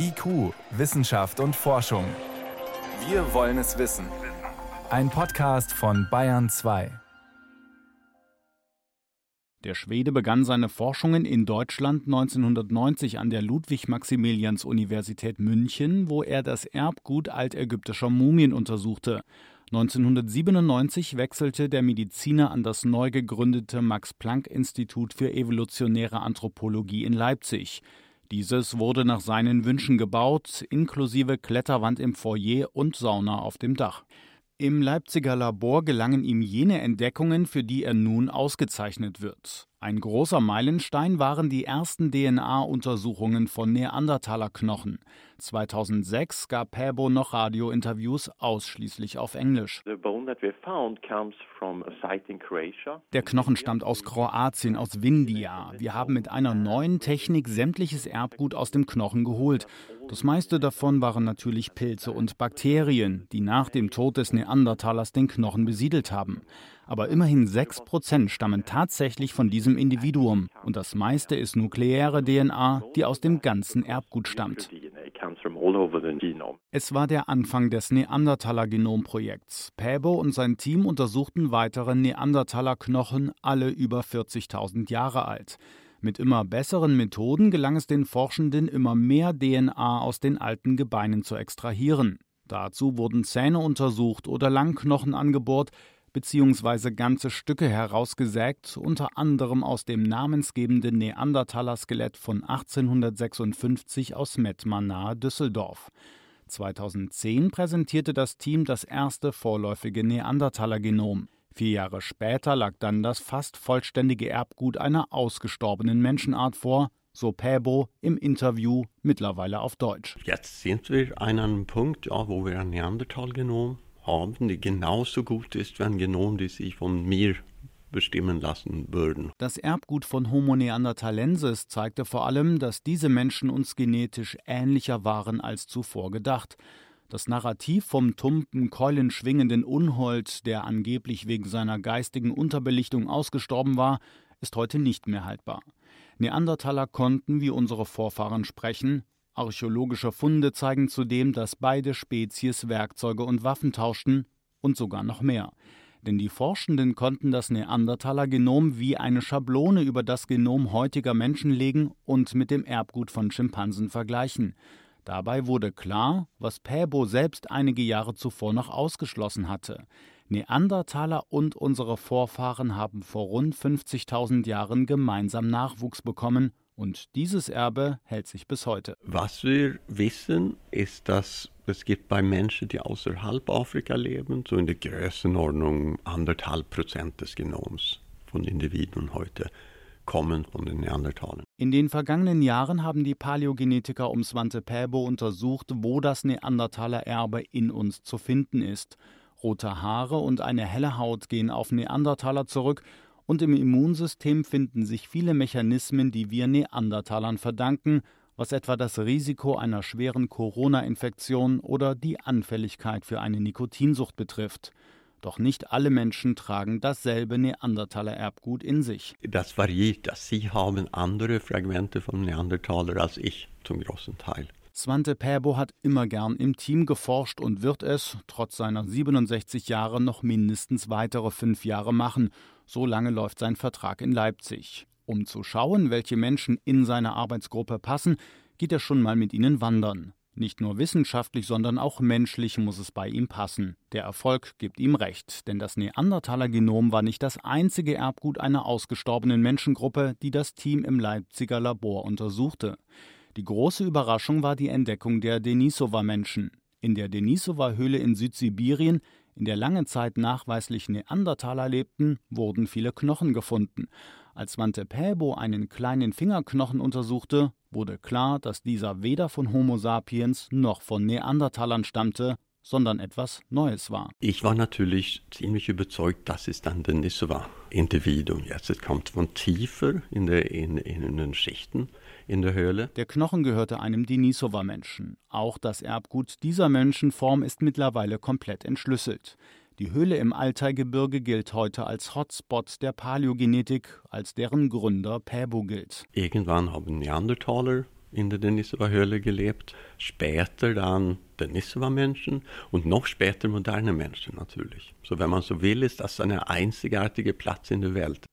IQ, Wissenschaft und Forschung. Wir wollen es wissen. Ein Podcast von Bayern 2. Der Schwede begann seine Forschungen in Deutschland 1990 an der Ludwig-Maximilians-Universität München, wo er das Erbgut altägyptischer Mumien untersuchte. 1997 wechselte der Mediziner an das neu gegründete Max-Planck-Institut für evolutionäre Anthropologie in Leipzig. Dieses wurde nach seinen Wünschen gebaut, inklusive Kletterwand im Foyer und Sauna auf dem Dach. Im Leipziger Labor gelangen ihm jene Entdeckungen, für die er nun ausgezeichnet wird. Ein großer Meilenstein waren die ersten DNA-Untersuchungen von Neandertalerknochen. 2006 gab Päbo noch Radiointerviews ausschließlich auf Englisch. Der Knochen stammt aus Kroatien, aus Vindia. Wir haben mit einer neuen Technik sämtliches Erbgut aus dem Knochen geholt. Das meiste davon waren natürlich Pilze und Bakterien, die nach dem Tod des Neandertalers den Knochen besiedelt haben aber immerhin 6% stammen tatsächlich von diesem Individuum und das meiste ist nukleäre DNA, die aus dem ganzen Erbgut stammt. Es war der Anfang des Neandertaler-Genomprojekts. Päbo und sein Team untersuchten weitere Neandertaler-Knochen, alle über 40.000 Jahre alt. Mit immer besseren Methoden gelang es den Forschenden, immer mehr DNA aus den alten Gebeinen zu extrahieren. Dazu wurden Zähne untersucht oder Langknochen angebohrt, beziehungsweise ganze Stücke herausgesägt, unter anderem aus dem namensgebenden Neandertaler-Skelett von 1856 aus Mettmann nahe Düsseldorf. 2010 präsentierte das Team das erste vorläufige Neandertaler-Genom. Vier Jahre später lag dann das fast vollständige Erbgut einer ausgestorbenen Menschenart vor, so Päbo im Interview mittlerweile auf Deutsch. Jetzt sind wir an einem Punkt, ja, wo wir ein Neandertal-Genom haben, die genauso gut ist wie ein Genom, die sich von mir bestimmen lassen würden. Das Erbgut von Homo neanderthalensis zeigte vor allem, dass diese Menschen uns genetisch ähnlicher waren als zuvor gedacht. Das Narrativ vom tumpen, keulenschwingenden Unhold, der angeblich wegen seiner geistigen Unterbelichtung ausgestorben war, ist heute nicht mehr haltbar. Neandertaler konnten wie unsere Vorfahren sprechen, Archäologische Funde zeigen zudem, dass beide Spezies Werkzeuge und Waffen tauschten und sogar noch mehr. Denn die Forschenden konnten das Neandertaler-Genom wie eine Schablone über das Genom heutiger Menschen legen und mit dem Erbgut von Schimpansen vergleichen. Dabei wurde klar, was Päbo selbst einige Jahre zuvor noch ausgeschlossen hatte. Neandertaler und unsere Vorfahren haben vor rund 50.000 Jahren gemeinsam Nachwuchs bekommen und dieses Erbe hält sich bis heute. Was wir wissen, ist, dass es gibt bei Menschen, die außerhalb Afrika leben, so in der Größenordnung anderthalb Prozent des Genoms von Individuen heute kommen von den Neandertalern. In den vergangenen Jahren haben die Paläogenetiker um Svante Pääbo untersucht, wo das Neandertaler-Erbe in uns zu finden ist. Rote Haare und eine helle Haut gehen auf Neandertaler zurück und im Immunsystem finden sich viele Mechanismen, die wir Neandertalern verdanken, was etwa das Risiko einer schweren Corona-Infektion oder die Anfälligkeit für eine Nikotinsucht betrifft. Doch nicht alle Menschen tragen dasselbe Neandertaler-Erbgut in sich. Das variiert. Sie haben andere Fragmente von Neandertaler als ich zum großen Teil. Svante Pääbo hat immer gern im Team geforscht und wird es, trotz seiner 67 Jahre, noch mindestens weitere fünf Jahre machen. So lange läuft sein Vertrag in Leipzig. Um zu schauen, welche Menschen in seine Arbeitsgruppe passen, geht er schon mal mit ihnen wandern. Nicht nur wissenschaftlich, sondern auch menschlich muss es bei ihm passen. Der Erfolg gibt ihm recht, denn das Neandertaler-Genom war nicht das einzige Erbgut einer ausgestorbenen Menschengruppe, die das Team im Leipziger Labor untersuchte. Die große Überraschung war die Entdeckung der Denisova-Menschen. In der Denisova-Höhle in Südsibirien in der lange Zeit nachweislich Neandertaler lebten, wurden viele Knochen gefunden. Als Svante Pääbo einen kleinen Fingerknochen untersuchte, wurde klar, dass dieser weder von Homo sapiens noch von Neandertalern stammte, sondern etwas Neues war. Ich war natürlich ziemlich überzeugt, dass es dann Denisova-Individuum. Jetzt es kommt von tiefer in, der, in, in den Schichten in der Höhle. Der Knochen gehörte einem Denisova-Menschen. Auch das Erbgut dieser Menschenform ist mittlerweile komplett entschlüsselt. Die Höhle im Altaigebirge gilt heute als Hotspot der Paläogenetik, als deren Gründer Päbo gilt. Irgendwann haben Neandertaler in der Denisova-Höhle gelebt. Später dann Denisova-Menschen und noch später moderne Menschen natürlich. So wenn man so will, ist das ein einzigartiger Platz in der Welt.